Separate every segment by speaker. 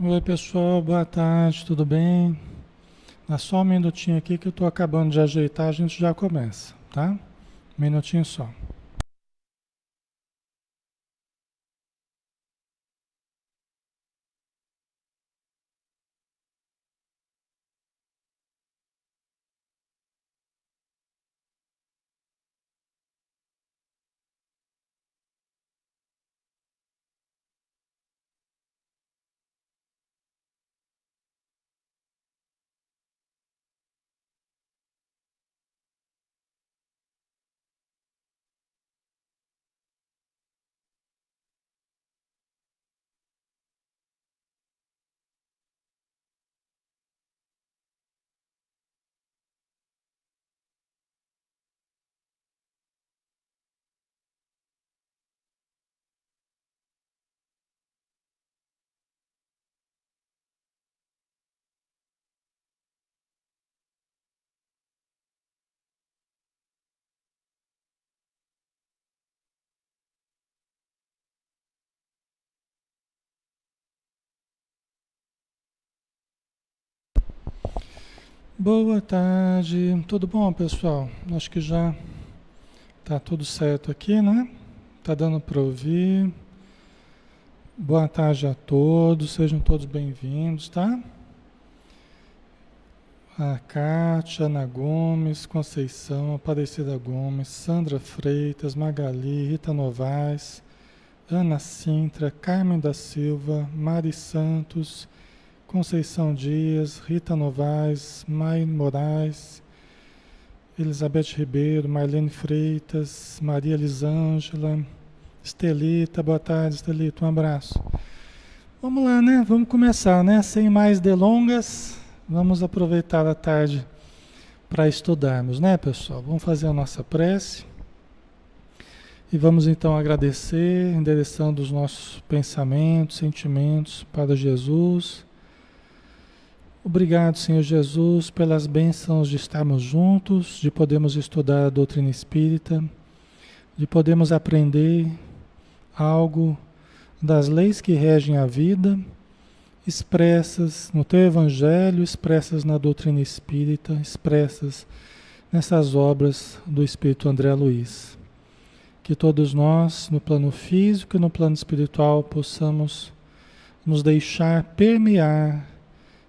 Speaker 1: Oi pessoal, boa tarde, tudo bem? Dá só um minutinho aqui que eu estou acabando de ajeitar, a gente já começa, tá? Um minutinho só. Boa tarde, tudo bom pessoal? Acho que já tá tudo certo aqui, né? Tá dando para ouvir. Boa tarde a todos, sejam todos bem-vindos, tá? A Kátia, Ana Gomes, Conceição, Aparecida Gomes, Sandra Freitas, Magali, Rita Novaes, Ana Sintra, Carmen da Silva, Mari Santos, Conceição Dias, Rita Novaes, Mai Moraes, Elizabeth Ribeiro, Marlene Freitas, Maria Lisângela, Estelita, boa tarde, Estelita, um abraço. Vamos lá, né? Vamos começar, né? Sem mais delongas, vamos aproveitar a tarde para estudarmos, né, pessoal? Vamos fazer a nossa prece e vamos então agradecer, endereçando os nossos pensamentos, sentimentos para Jesus Obrigado, Senhor Jesus, pelas bênçãos de estarmos juntos, de podermos estudar a doutrina espírita, de podermos aprender algo das leis que regem a vida, expressas no teu evangelho, expressas na doutrina espírita, expressas nessas obras do Espírito André Luiz. Que todos nós, no plano físico e no plano espiritual, possamos nos deixar permear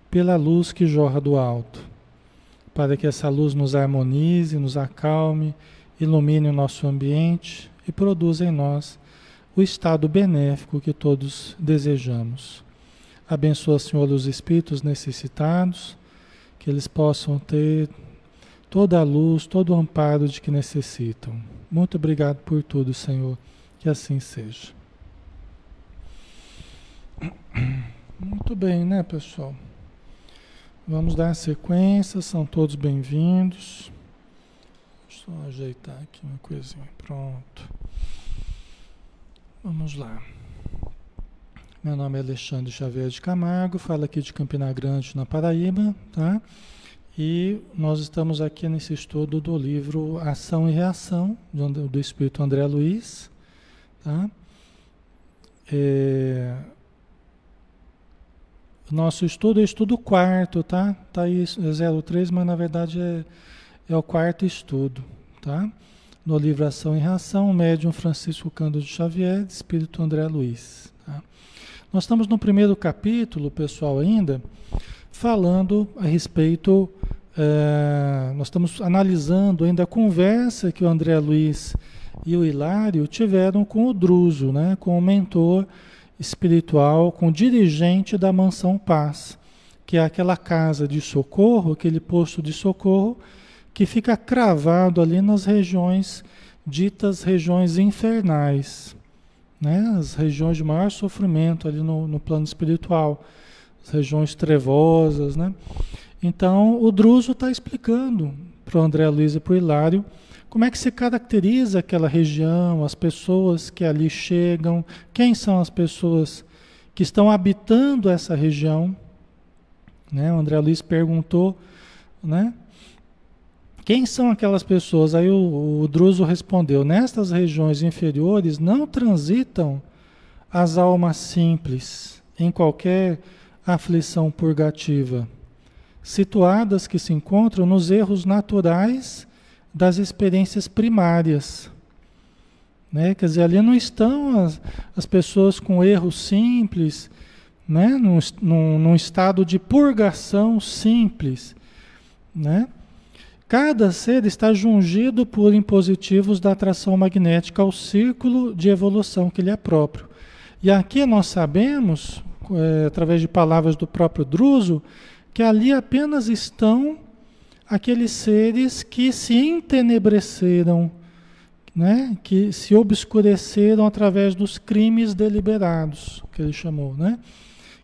Speaker 1: pela luz que jorra do alto, para que essa luz nos harmonize, nos acalme, ilumine o nosso ambiente e produza em nós o estado benéfico que todos desejamos. Abençoa, Senhor, os espíritos necessitados, que eles possam ter toda a luz, todo o amparo de que necessitam. Muito obrigado por tudo, Senhor. Que assim seja. Muito bem, né, pessoal? Vamos dar sequência, são todos bem-vindos. Só ajeitar aqui uma coisinha. Pronto. Vamos lá. Meu nome é Alexandre Xavier de Camargo, falo aqui de Campina Grande, na Paraíba, tá? E nós estamos aqui nesse estudo do livro Ação e Reação, do Espírito André Luiz, tá? É, nosso estudo é estudo quarto, tá? Tá aí 03, mas na verdade é, é o quarto estudo, tá? No livro Ação e Reação, o médium Francisco Cândido Xavier, de Espírito André Luiz. Tá? Nós estamos no primeiro capítulo, pessoal, ainda, falando a respeito, é, nós estamos analisando ainda a conversa que o André Luiz e o Hilário tiveram com o Druso, né? Com o mentor espiritual com o dirigente da mansão paz, que é aquela casa de socorro, aquele posto de socorro que fica cravado ali nas regiões ditas regiões infernais, né? as regiões de maior sofrimento ali no, no plano espiritual, as regiões trevosas. Né? Então o Druso está explicando para o André Luiz e para o Hilário como é que se caracteriza aquela região, as pessoas que ali chegam, quem são as pessoas que estão habitando essa região? Né? O André Luiz perguntou, né? Quem são aquelas pessoas? Aí o, o Druso respondeu: nestas regiões inferiores não transitam as almas simples em qualquer aflição purgativa? Situadas que se encontram nos erros naturais das experiências primárias. Né? Quer dizer, ali não estão as, as pessoas com erros simples, né? num, num, num estado de purgação simples. Né? Cada ser está jungido por impositivos da atração magnética ao círculo de evolução que lhe é próprio. E aqui nós sabemos, é, através de palavras do próprio Druso, que ali apenas estão aqueles seres que se entenebreceram, né? que se obscureceram através dos crimes deliberados, que ele chamou, né?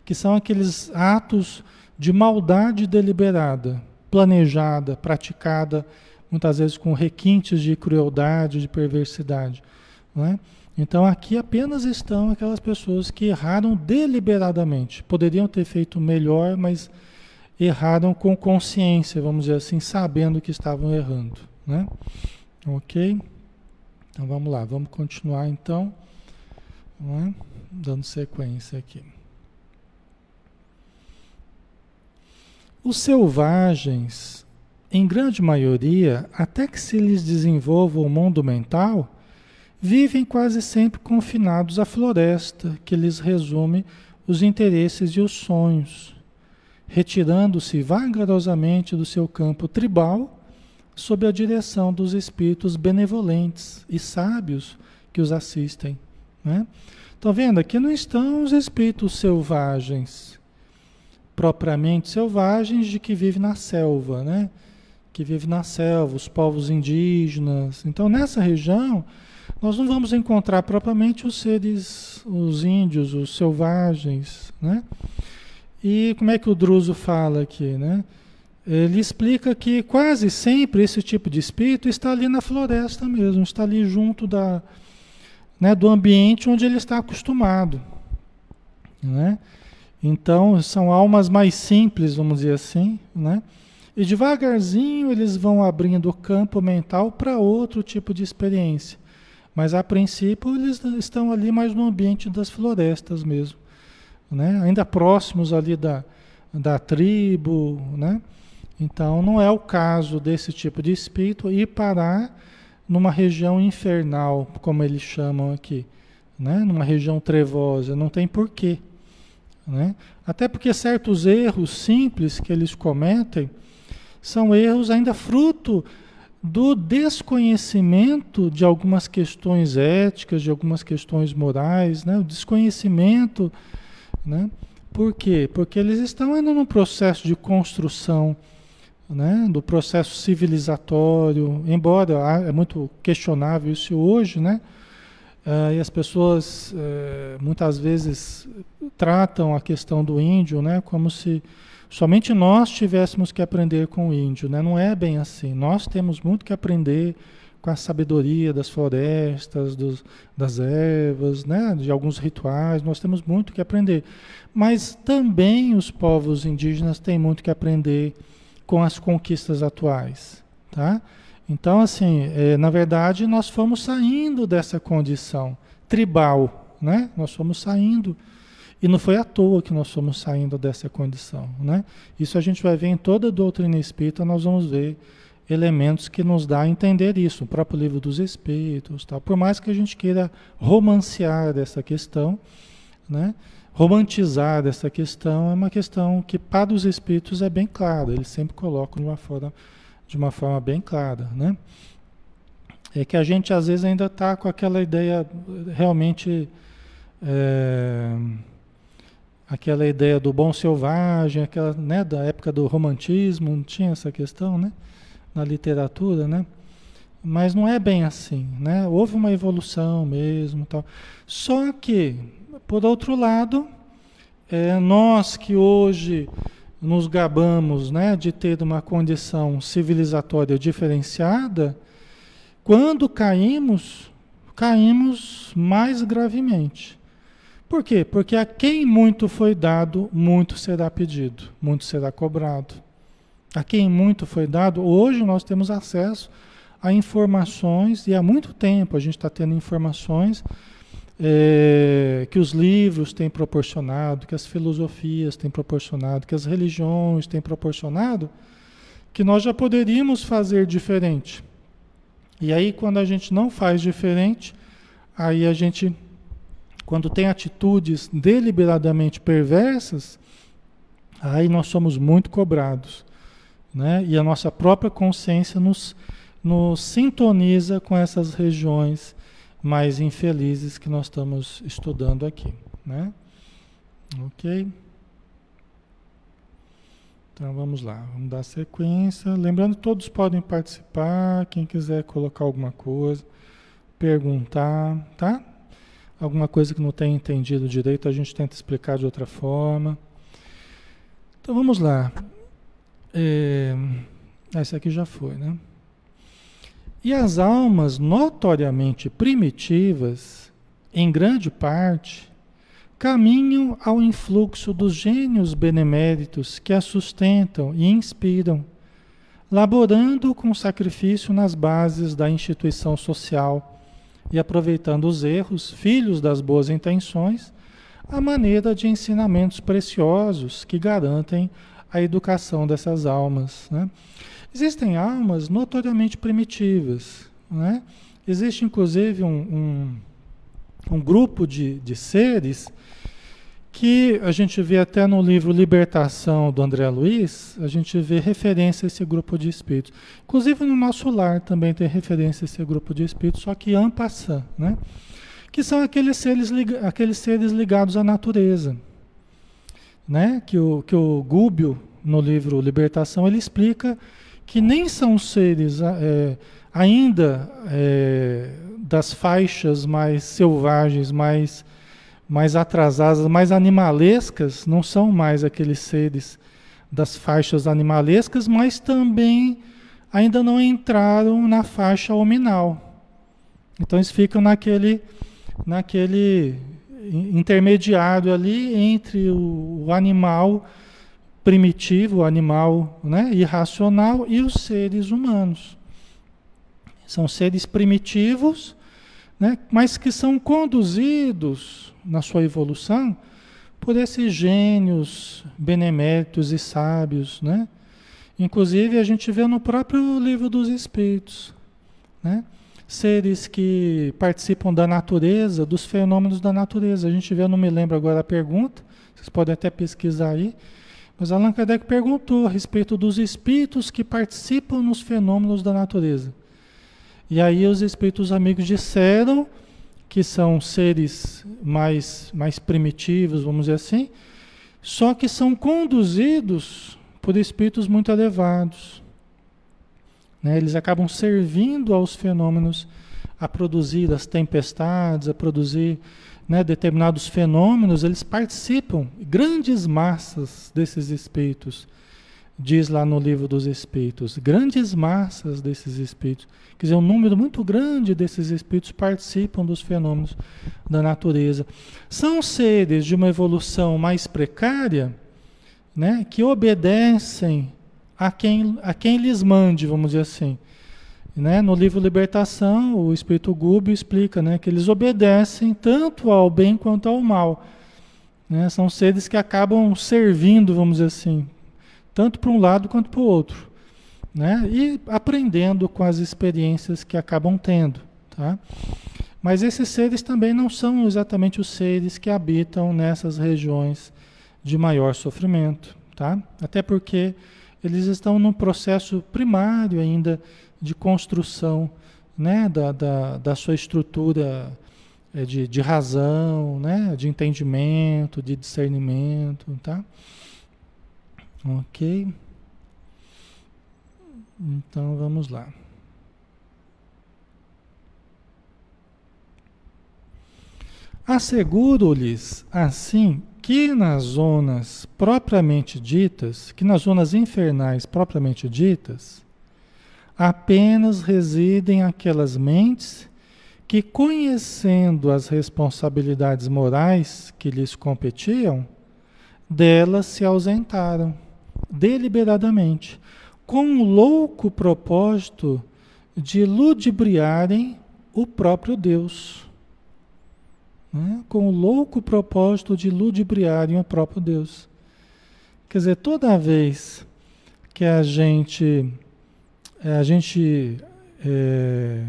Speaker 1: que são aqueles atos de maldade deliberada, planejada, praticada, muitas vezes com requintes de crueldade, de perversidade. Né? Então aqui apenas estão aquelas pessoas que erraram deliberadamente. Poderiam ter feito melhor, mas erraram com consciência, vamos dizer assim, sabendo que estavam errando, né? Ok? Então vamos lá, vamos continuar então, né? dando sequência aqui. Os selvagens, em grande maioria, até que se lhes desenvolva o mundo mental, vivem quase sempre confinados à floresta, que lhes resume os interesses e os sonhos retirando-se vagarosamente do seu campo tribal, sob a direção dos espíritos benevolentes e sábios que os assistem. Né? Estão vendo? Aqui não estão os espíritos selvagens, propriamente selvagens, de que vivem na selva, né? que vivem na selva, os povos indígenas. Então, nessa região, nós não vamos encontrar propriamente os seres, os índios, os selvagens, né? E como é que o Druso fala aqui, né? Ele explica que quase sempre esse tipo de espírito está ali na floresta mesmo, está ali junto da, né, do ambiente onde ele está acostumado. Né? Então, são almas mais simples, vamos dizer assim, né? E devagarzinho eles vão abrindo o campo mental para outro tipo de experiência. Mas a princípio eles estão ali mais no ambiente das florestas mesmo né? ainda próximos ali da, da tribo, né? Então não é o caso desse tipo de espírito ir parar numa região infernal, como eles chamam aqui, né? Numa região trevosa, não tem porquê, né? Até porque certos erros simples que eles cometem são erros ainda fruto do desconhecimento de algumas questões éticas, de algumas questões morais, né? O desconhecimento né? Por quê? Porque eles estão ainda no processo de construção né? do processo civilizatório, embora é muito questionável isso hoje, né? Uh, e as pessoas uh, muitas vezes tratam a questão do índio né, como se somente nós tivéssemos que aprender com o índio. Né? Não é bem assim. Nós temos muito que aprender com a sabedoria das florestas, dos, das ervas, né, de alguns rituais, nós temos muito que aprender. Mas também os povos indígenas têm muito que aprender com as conquistas atuais, tá? Então, assim, é, na verdade, nós fomos saindo dessa condição tribal, né? Nós fomos saindo e não foi à toa que nós fomos saindo dessa condição, né? Isso a gente vai ver em toda a doutrina espírita, nós vamos ver elementos que nos dá a entender isso, o próprio livro dos Espíritos, tal. Por mais que a gente queira romancear essa questão, né? romantizar essa questão, é uma questão que para os Espíritos é bem clara, eles sempre colocam de uma forma, de uma forma bem clara. Né? É que a gente às vezes ainda está com aquela ideia realmente. É, aquela ideia do bom selvagem, aquela, né, da época do romantismo, não tinha essa questão, né? Na literatura, né? Mas não é bem assim, né? Houve uma evolução mesmo, tal. Só que, por outro lado, é, nós que hoje nos gabamos, né, de ter uma condição civilizatória diferenciada, quando caímos, caímos mais gravemente. Por quê? Porque a quem muito foi dado, muito será pedido, muito será cobrado a quem muito foi dado, hoje nós temos acesso a informações, e há muito tempo a gente está tendo informações é, que os livros têm proporcionado, que as filosofias têm proporcionado, que as religiões têm proporcionado, que nós já poderíamos fazer diferente. E aí, quando a gente não faz diferente, aí a gente, quando tem atitudes deliberadamente perversas, aí nós somos muito cobrados. Né? E a nossa própria consciência nos, nos sintoniza com essas regiões mais infelizes que nós estamos estudando aqui. Né? Ok? Então vamos lá, vamos dar sequência. Lembrando, todos podem participar, quem quiser colocar alguma coisa, perguntar, tá? Alguma coisa que não tenha entendido direito, a gente tenta explicar de outra forma. Então vamos lá. É, essa aqui já foi, né? E as almas notoriamente primitivas, em grande parte, caminham ao influxo dos gênios beneméritos que a sustentam e inspiram, laborando com sacrifício nas bases da instituição social e aproveitando os erros, filhos das boas intenções, a maneira de ensinamentos preciosos que garantem a educação dessas almas. Né? Existem almas notoriamente primitivas. Né? Existe inclusive um, um, um grupo de, de seres que a gente vê até no livro Libertação do André Luiz, a gente vê referência a esse grupo de espíritos. Inclusive no nosso lar também tem referência a esse grupo de espíritos, só que en né? Que são aqueles seres, aqueles seres ligados à natureza. Né? Que, o, que o Gúbio, no livro Libertação, ele explica que nem são seres é, ainda é, das faixas mais selvagens, mais mais atrasadas, mais animalescas, não são mais aqueles seres das faixas animalescas, mas também ainda não entraram na faixa hominal. Então eles ficam naquele, naquele intermediário ali entre o, animal primitivo, o animal né, irracional e os seres humanos. São seres primitivos, né, mas que são conduzidos na sua evolução por esses gênios beneméritos e sábios, né? Inclusive a gente vê no próprio livro dos Espíritos, né? Seres que participam da natureza, dos fenômenos da natureza. A gente vê, eu não me lembro agora a pergunta, vocês podem até pesquisar aí, mas Allan Kardec perguntou a respeito dos espíritos que participam nos fenômenos da natureza. E aí os espíritos amigos disseram que são seres mais, mais primitivos, vamos dizer assim, só que são conduzidos por espíritos muito elevados. Né? Eles acabam servindo aos fenômenos a produzir as tempestades, a produzir né, determinados fenômenos, eles participam, grandes massas desses espíritos diz lá no livro dos espíritos, grandes massas desses espíritos, quer dizer, um número muito grande desses espíritos participam dos fenômenos da natureza. São seres de uma evolução mais precária, né, que obedecem a quem, a quem lhes mande, vamos dizer assim. Né? No livro Libertação, o Espírito Gúbio explica né, que eles obedecem tanto ao bem quanto ao mal. Né? São seres que acabam servindo, vamos dizer assim, tanto para um lado quanto para o outro. Né? E aprendendo com as experiências que acabam tendo. Tá? Mas esses seres também não são exatamente os seres que habitam nessas regiões de maior sofrimento. Tá? Até porque eles estão num processo primário ainda de construção né? da, da, da sua estrutura eh, de, de razão, né? de entendimento, de discernimento. Tá? Ok? Então vamos lá. Asseguro-lhes, assim, que nas zonas propriamente ditas, que nas zonas infernais propriamente ditas, apenas residem aquelas mentes que, conhecendo as responsabilidades morais que lhes competiam, delas se ausentaram deliberadamente, com o louco propósito de ludibriarem o próprio Deus. Né? com o louco propósito de ludibriarem o próprio Deus. Quer dizer, toda vez que a gente, a gente é,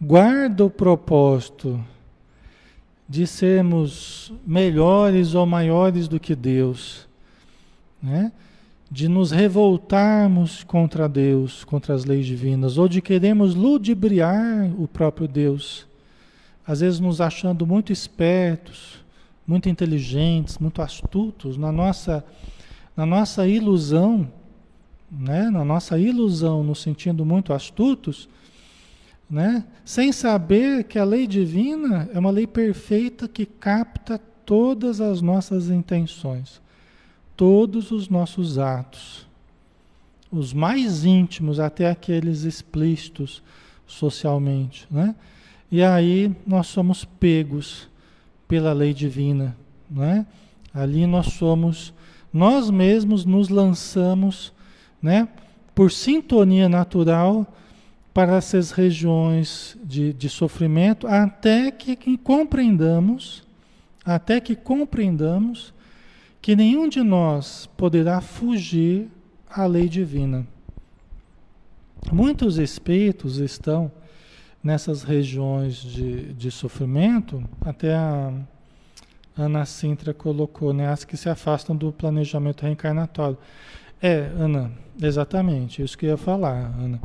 Speaker 1: guarda o propósito de sermos melhores ou maiores do que Deus, né? de nos revoltarmos contra Deus, contra as leis divinas, ou de queremos ludibriar o próprio Deus, às vezes nos achando muito espertos, muito inteligentes, muito astutos, na nossa, na nossa ilusão, né? na nossa ilusão, nos sentindo muito astutos, né? sem saber que a lei divina é uma lei perfeita que capta todas as nossas intenções todos os nossos atos, os mais íntimos até aqueles explícitos socialmente, né? E aí nós somos pegos pela lei divina, né? Ali nós somos, nós mesmos nos lançamos, né? Por sintonia natural para essas regiões de, de sofrimento, até que, que compreendamos, até que compreendamos que nenhum de nós poderá fugir à lei divina. Muitos espíritos estão nessas regiões de, de sofrimento, até a Ana Sintra colocou, né, as que se afastam do planejamento reencarnatório. É, Ana, exatamente, isso que eu ia falar, Ana.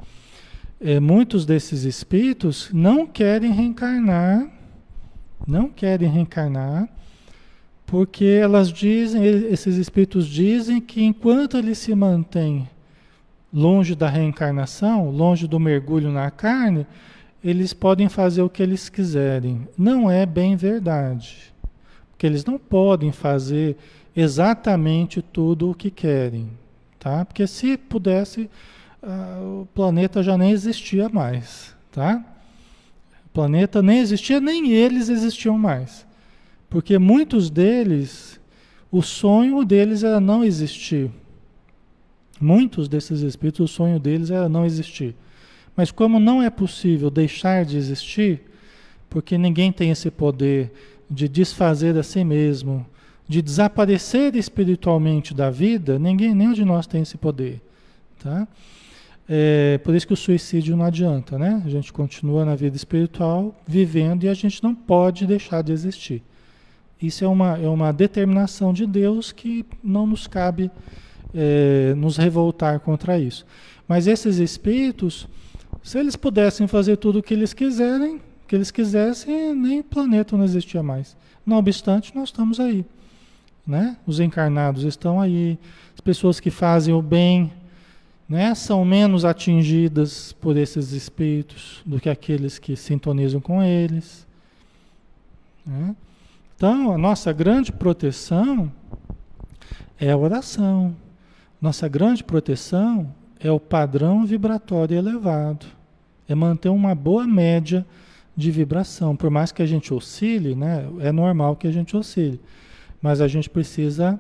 Speaker 1: É, muitos desses espíritos não querem reencarnar, não querem reencarnar, porque elas dizem, esses espíritos dizem que enquanto eles se mantêm longe da reencarnação, longe do mergulho na carne, eles podem fazer o que eles quiserem. Não é bem verdade. Porque eles não podem fazer exatamente tudo o que querem. Tá? Porque se pudesse, uh, o planeta já nem existia mais. Tá? O planeta nem existia, nem eles existiam mais. Porque muitos deles, o sonho deles era não existir. Muitos desses espíritos, o sonho deles era não existir. Mas como não é possível deixar de existir, porque ninguém tem esse poder de desfazer a si mesmo, de desaparecer espiritualmente da vida, ninguém, nenhum de nós tem esse poder. Tá? É, por isso que o suicídio não adianta, né? A gente continua na vida espiritual, vivendo, e a gente não pode deixar de existir. Isso é uma, é uma determinação de Deus que não nos cabe é, nos revoltar contra isso. Mas esses espíritos, se eles pudessem fazer tudo o que eles quiserem, que eles quisessem, nem o planeta não existia mais. Não obstante, nós estamos aí. Né? Os encarnados estão aí. As pessoas que fazem o bem né, são menos atingidas por esses espíritos do que aqueles que sintonizam com eles. Né? Então, a nossa grande proteção é a oração. Nossa grande proteção é o padrão vibratório elevado. É manter uma boa média de vibração. Por mais que a gente oscile, né, é normal que a gente oscile. Mas a gente precisa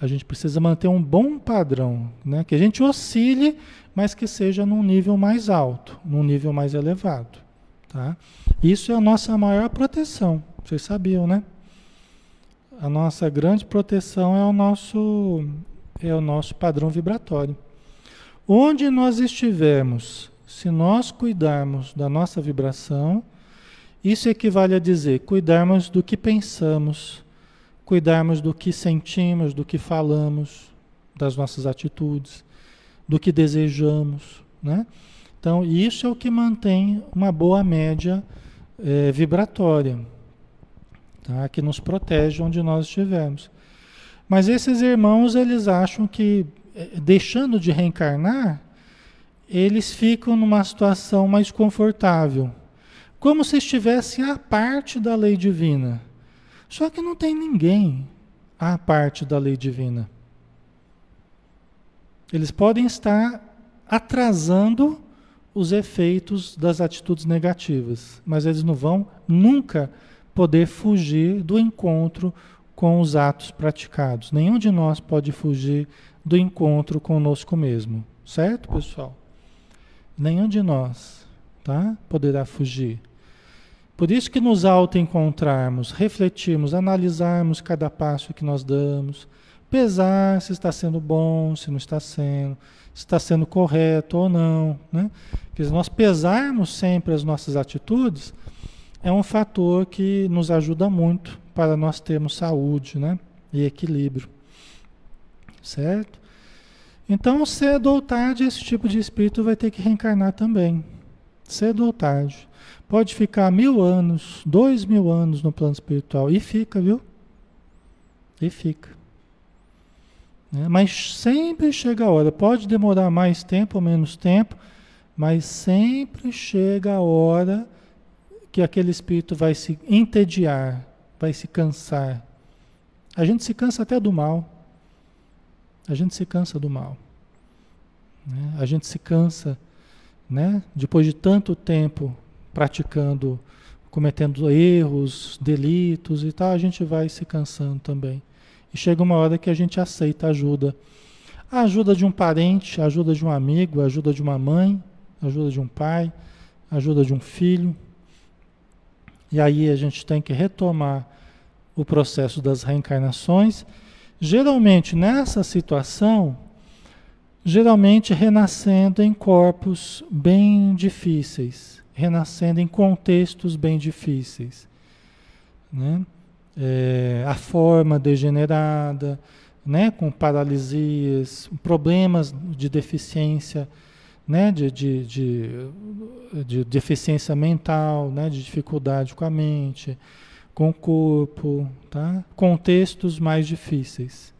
Speaker 1: a gente precisa manter um bom padrão, né? Que a gente oscile, mas que seja num nível mais alto, num nível mais elevado, tá? Isso é a nossa maior proteção. Vocês sabiam, né? a nossa grande proteção é o nosso é o nosso padrão vibratório. Onde nós estivermos, se nós cuidarmos da nossa vibração, isso equivale a dizer cuidarmos do que pensamos, cuidarmos do que sentimos, do que falamos, das nossas atitudes, do que desejamos, né? Então, isso é o que mantém uma boa média é, vibratória tá? que nos protege onde nós estivermos. Mas esses irmãos, eles acham que, deixando de reencarnar, eles ficam numa situação mais confortável, como se estivessem à parte da lei divina. Só que não tem ninguém à parte da lei divina. Eles podem estar atrasando os efeitos das atitudes negativas, mas eles não vão nunca poder fugir do encontro com os atos praticados. Nenhum de nós pode fugir do encontro conosco mesmo, certo, pessoal? Nenhum de nós, tá? Poderá fugir. Por isso que nos auto-encontrarmos, refletirmos, analisarmos cada passo que nós damos, pesar se está sendo bom, se não está sendo, se está sendo correto ou não. Né? Porque nós pesarmos sempre as nossas atitudes é um fator que nos ajuda muito para nós termos saúde né? e equilíbrio. Certo? Então, cedo ou tarde, esse tipo de espírito vai ter que reencarnar também. Cedo ou tarde. Pode ficar mil anos, dois mil anos no plano espiritual. E fica, viu? E fica. É, mas sempre chega a hora. Pode demorar mais tempo ou menos tempo, mas sempre chega a hora que aquele espírito vai se entediar, vai se cansar. A gente se cansa até do mal. A gente se cansa do mal. Né? A gente se cansa, né? depois de tanto tempo praticando, cometendo erros, delitos e tal, a gente vai se cansando também. E chega uma hora que a gente aceita ajuda. A ajuda de um parente, a ajuda de um amigo, a ajuda de uma mãe, a ajuda de um pai, a ajuda de um filho. E aí a gente tem que retomar o processo das reencarnações. Geralmente nessa situação, geralmente renascendo em corpos bem difíceis renascendo em contextos bem difíceis. Né? É, a forma degenerada, né? com paralisias, problemas de deficiência, né? de, de, de, de deficiência mental, né? de dificuldade com a mente, com o corpo, tá? contextos mais difíceis.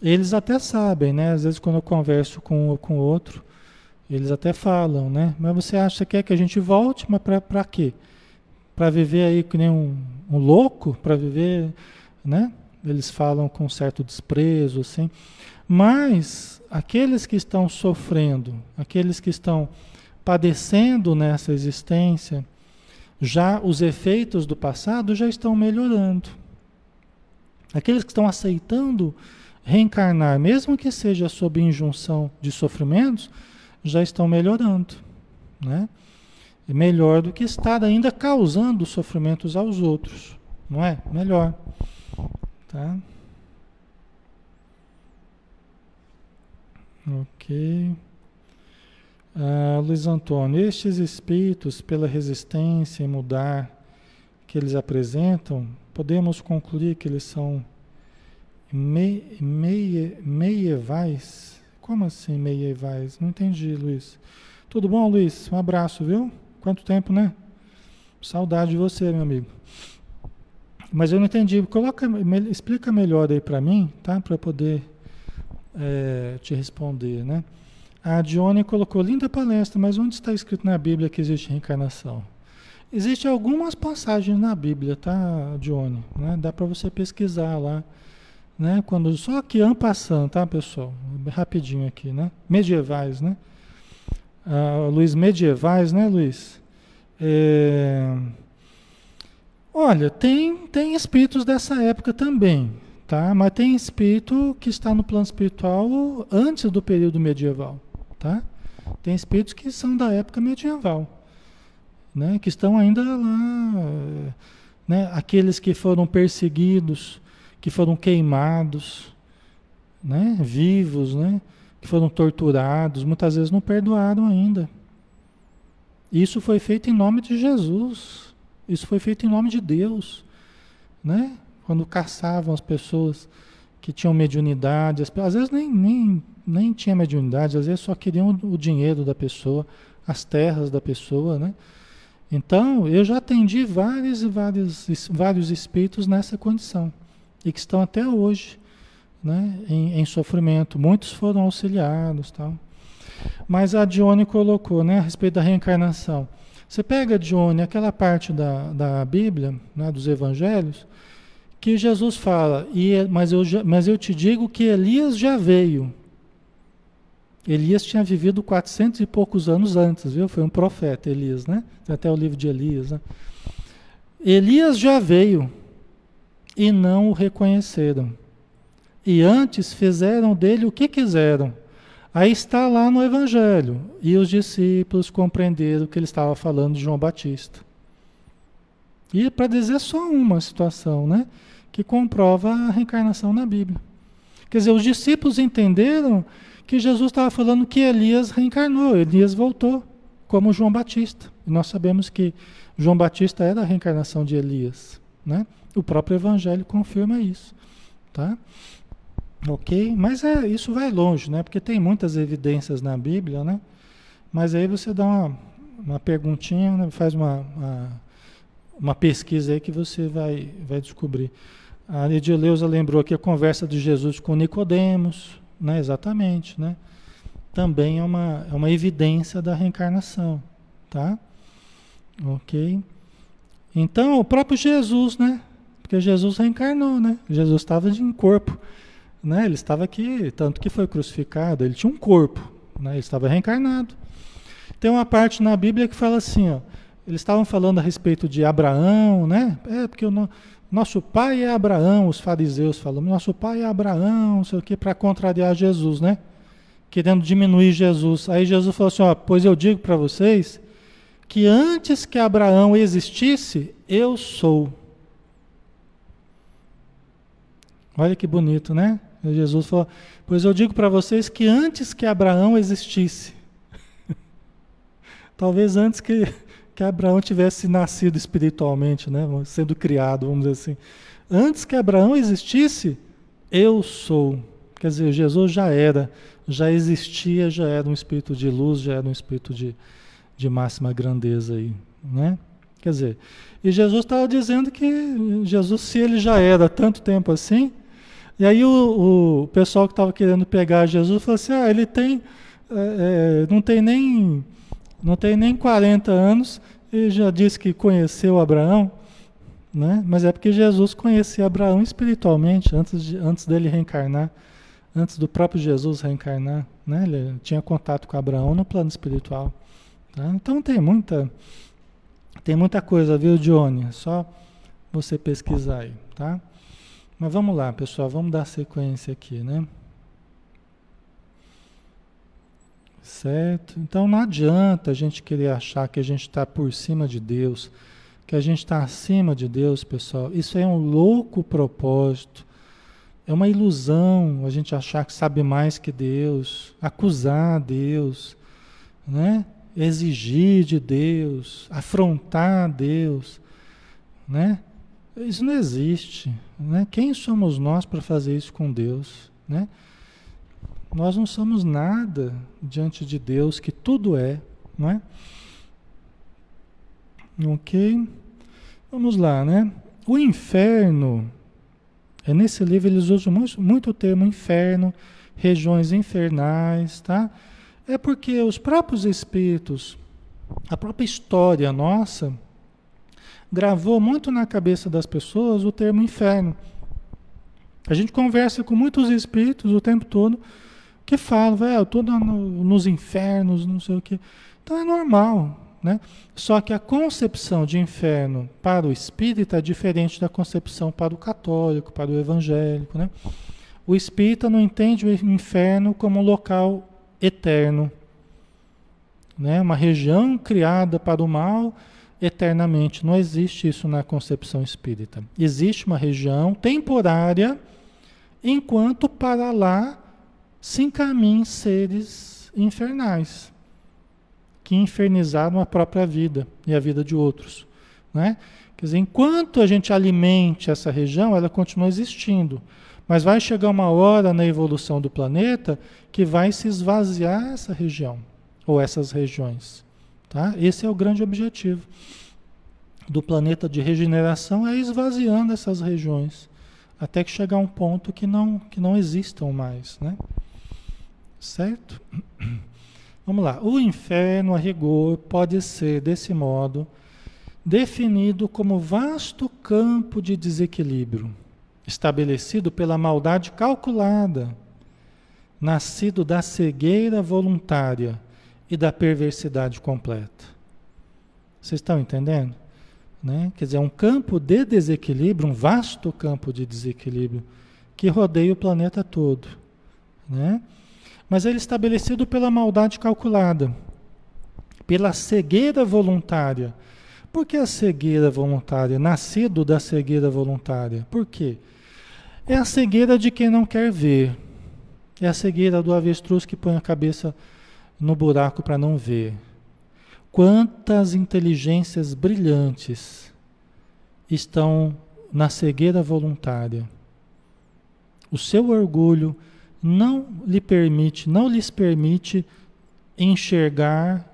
Speaker 1: Eles até sabem, né? às vezes quando eu converso com, com outro, eles até falam, né? Mas você acha que quer que a gente volte, mas para quê? Para viver aí que nem um, um louco? Para viver, né? Eles falam com certo desprezo, assim. Mas aqueles que estão sofrendo, aqueles que estão padecendo nessa existência, já os efeitos do passado já estão melhorando. Aqueles que estão aceitando reencarnar, mesmo que seja sob injunção de sofrimentos, já estão melhorando, né? melhor do que estar ainda causando sofrimentos aos outros, não é? Melhor, tá? Ok. Ah, Luiz Antônio, estes espíritos, pela resistência em mudar que eles apresentam, podemos concluir que eles são me, meie, medievais? Como assim medievais? Não entendi, Luiz. Tudo bom, Luiz? Um abraço, viu? Quanto tempo, né? Saudade de você, meu amigo. Mas eu não entendi. Coloca, me, explica melhor aí para mim, tá? Para poder é, te responder, né? A Dione colocou linda palestra, mas onde está escrito na Bíblia que existe reencarnação? Existem algumas passagens na Bíblia, tá, Dione? Né? Dá para você pesquisar lá né? Quando só que ano passando, tá, pessoal? Rapidinho aqui, né? Medievais, né? Ah, Luiz, medievais, né, Luiz? É... Olha, tem tem espíritos dessa época também, tá? Mas tem espírito que está no plano espiritual antes do período medieval, tá? Tem espíritos que são da época medieval, né? Que estão ainda lá, né? Aqueles que foram perseguidos que foram queimados, né? vivos, né? que foram torturados, muitas vezes não perdoaram ainda. Isso foi feito em nome de Jesus. Isso foi feito em nome de Deus. Né? Quando caçavam as pessoas que tinham mediunidade, às vezes nem, nem, nem tinha mediunidade, às vezes só queriam o dinheiro da pessoa, as terras da pessoa, né? Então, eu já atendi vários e vários, vários espíritos nessa condição e que estão até hoje né, em, em sofrimento. Muitos foram auxiliados. Tal. Mas a Dione colocou né, a respeito da reencarnação. Você pega, Dione, aquela parte da, da Bíblia, né, dos Evangelhos, que Jesus fala, e, mas, eu, mas eu te digo que Elias já veio. Elias tinha vivido 400 e poucos anos antes, viu? Foi um profeta, Elias, né? Tem até o livro de Elias, né? Elias já veio e não o reconheceram. E antes fizeram dele o que quiseram. Aí está lá no Evangelho. E os discípulos compreenderam que ele estava falando de João Batista. E para dizer só uma situação, né? Que comprova a reencarnação na Bíblia. Quer dizer, os discípulos entenderam que Jesus estava falando que Elias reencarnou, Elias voltou, como João Batista. E nós sabemos que João Batista era a reencarnação de Elias, né? O próprio Evangelho confirma isso, tá? Ok? Mas é, isso vai longe, né? Porque tem muitas evidências na Bíblia, né? Mas aí você dá uma, uma perguntinha, né? faz uma, uma, uma, pesquisa aí que você vai, vai descobrir. A Edileuza lembrou aqui a conversa de Jesus com Nicodemos, né? Exatamente, né? Também é uma, é uma evidência da reencarnação, tá? Ok? Então, o próprio Jesus, né? Porque Jesus reencarnou, né? Jesus estava em corpo, né? Ele estava aqui, tanto que foi crucificado, ele tinha um corpo, né? Ele estava reencarnado. Tem uma parte na Bíblia que fala assim, ó, eles estavam falando a respeito de Abraão, né? É, porque o no, nosso pai é Abraão, os fariseus falam, nosso pai é Abraão, não sei o que, para contrariar Jesus, né? Querendo diminuir Jesus. Aí Jesus falou assim, ó, pois eu digo para vocês que antes que Abraão existisse, eu sou. Olha que bonito, né? Jesus falou: Pois eu digo para vocês que antes que Abraão existisse, talvez antes que, que Abraão tivesse nascido espiritualmente, né? sendo criado, vamos dizer assim, antes que Abraão existisse, eu sou. Quer dizer, Jesus já era, já existia, já era um espírito de luz, já era um espírito de, de máxima grandeza aí, né? Quer dizer, e Jesus estava dizendo que Jesus, se ele já era tanto tempo assim, e aí o, o pessoal que estava querendo pegar Jesus falou assim, ah, ele tem, é, não tem nem, não tem nem 40 anos e já disse que conheceu Abraão, né? Mas é porque Jesus conhecia Abraão espiritualmente antes, de, antes dele reencarnar, antes do próprio Jesus reencarnar, né? Ele tinha contato com Abraão no plano espiritual. Tá? Então tem muita, tem muita coisa, viu, Johnny? Só você pesquisar aí, tá? Mas vamos lá, pessoal, vamos dar sequência aqui, né? Certo? Então não adianta a gente querer achar que a gente está por cima de Deus, que a gente está acima de Deus, pessoal. Isso é um louco propósito. É uma ilusão a gente achar que sabe mais que Deus, acusar Deus, né? exigir de Deus, afrontar Deus, né? Isso não existe. Né? Quem somos nós para fazer isso com Deus? Né? Nós não somos nada diante de Deus, que tudo é. Não é? Ok? Vamos lá, né? O inferno, é nesse livro eles usam muito, muito o termo inferno, regiões infernais, tá? É porque os próprios espíritos, a própria história nossa, gravou muito na cabeça das pessoas o termo inferno. A gente conversa com muitos espíritos o tempo todo que falam, velho, eu no, nos infernos, não sei o quê. Então é normal, né? Só que a concepção de inferno para o espírita é diferente da concepção para o católico, para o evangélico, né? O espírita não entende o inferno como um local eterno, né? Uma região criada para o mal eternamente. Não existe isso na concepção espírita. Existe uma região temporária, enquanto para lá se encaminham seres infernais, que infernizaram a própria vida e a vida de outros. Né? Quer dizer, enquanto a gente alimente essa região, ela continua existindo. Mas vai chegar uma hora na evolução do planeta que vai se esvaziar essa região, ou essas regiões. Tá? Esse é o grande objetivo do planeta de regeneração, é esvaziando essas regiões, até que chegar um ponto que não, que não existam mais. Né? Certo? Vamos lá. O inferno, a rigor, pode ser, desse modo, definido como vasto campo de desequilíbrio, estabelecido pela maldade calculada, nascido da cegueira voluntária e da perversidade completa. Vocês estão entendendo? Né? Quer dizer, é um campo de desequilíbrio, um vasto campo de desequilíbrio que rodeia o planeta todo. Né? Mas ele é estabelecido pela maldade calculada, pela cegueira voluntária, Por que a cegueira voluntária? Nascido da cegueira voluntária. Por quê? É a cegueira de quem não quer ver. É a cegueira do avestruz que põe a cabeça no buraco para não ver. Quantas inteligências brilhantes estão na cegueira voluntária. O seu orgulho não lhe permite, não lhes permite enxergar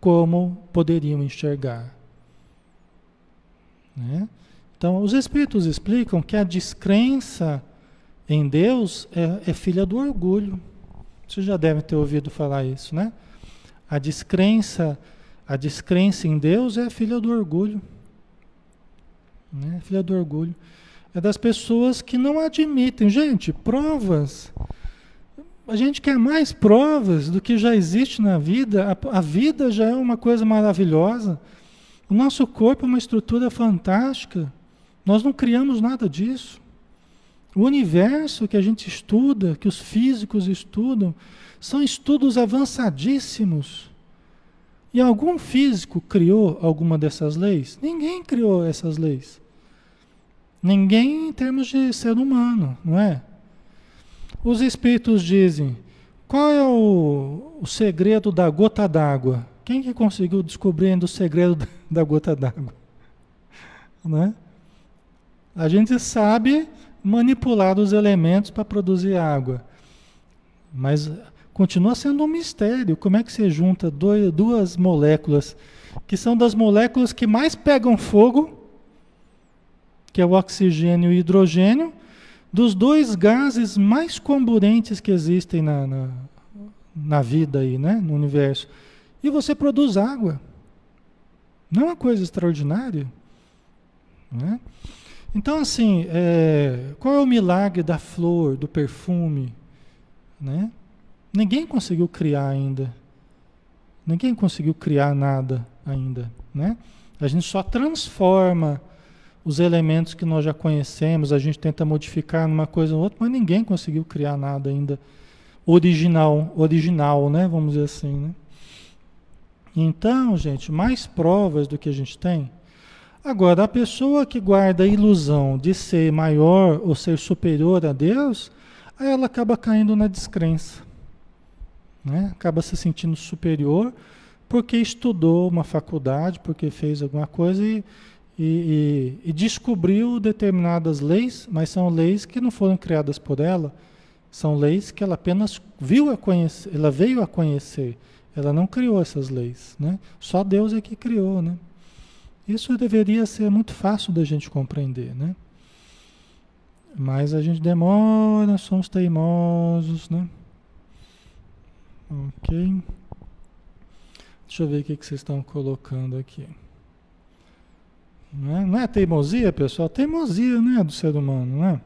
Speaker 1: como poderiam enxergar. Né? Então, os Espíritos explicam que a descrença em Deus é, é filha do orgulho. Vocês já devem ter ouvido falar isso, né? A descrença, a descrença em Deus é filha do orgulho. Né? Filha do orgulho. É das pessoas que não admitem. Gente, provas. A gente quer mais provas do que já existe na vida. A, a vida já é uma coisa maravilhosa. O nosso corpo é uma estrutura fantástica. Nós não criamos nada disso. O universo que a gente estuda, que os físicos estudam, são estudos avançadíssimos. E algum físico criou alguma dessas leis? Ninguém criou essas leis. Ninguém em termos de ser humano, não é? Os espíritos dizem: qual é o, o segredo da gota d'água? Quem que conseguiu descobrir o segredo da gota d'água? Não é? A gente sabe manipular os elementos para produzir água. Mas continua sendo um mistério. Como é que você junta dois, duas moléculas, que são das moléculas que mais pegam fogo, que é o oxigênio e o hidrogênio, dos dois gases mais comburentes que existem na, na, na vida aí, né? no universo. E você produz água. Não é uma coisa extraordinária? Né? Então, assim, é, qual é o milagre da flor, do perfume? Né? Ninguém conseguiu criar ainda. Ninguém conseguiu criar nada ainda. Né? A gente só transforma os elementos que nós já conhecemos, a gente tenta modificar numa coisa ou outra, mas ninguém conseguiu criar nada ainda original, original, né? Vamos dizer assim, né? Então, gente, mais provas do que a gente tem Agora, a pessoa que guarda a ilusão de ser maior ou ser superior a Deus, ela acaba caindo na descrença. Né? Acaba se sentindo superior porque estudou uma faculdade, porque fez alguma coisa e, e, e, e descobriu determinadas leis, mas são leis que não foram criadas por ela, são leis que ela apenas viu a conhecer, ela veio a conhecer. Ela não criou essas leis, né? Só Deus é que criou, né? Isso deveria ser muito fácil da gente compreender, né? Mas a gente demora, somos teimosos, né? Ok. Deixa eu ver o que, vocês estão colocando aqui. Não é, não é teimosia, pessoal? Teimosia, né? Do ser humano, né?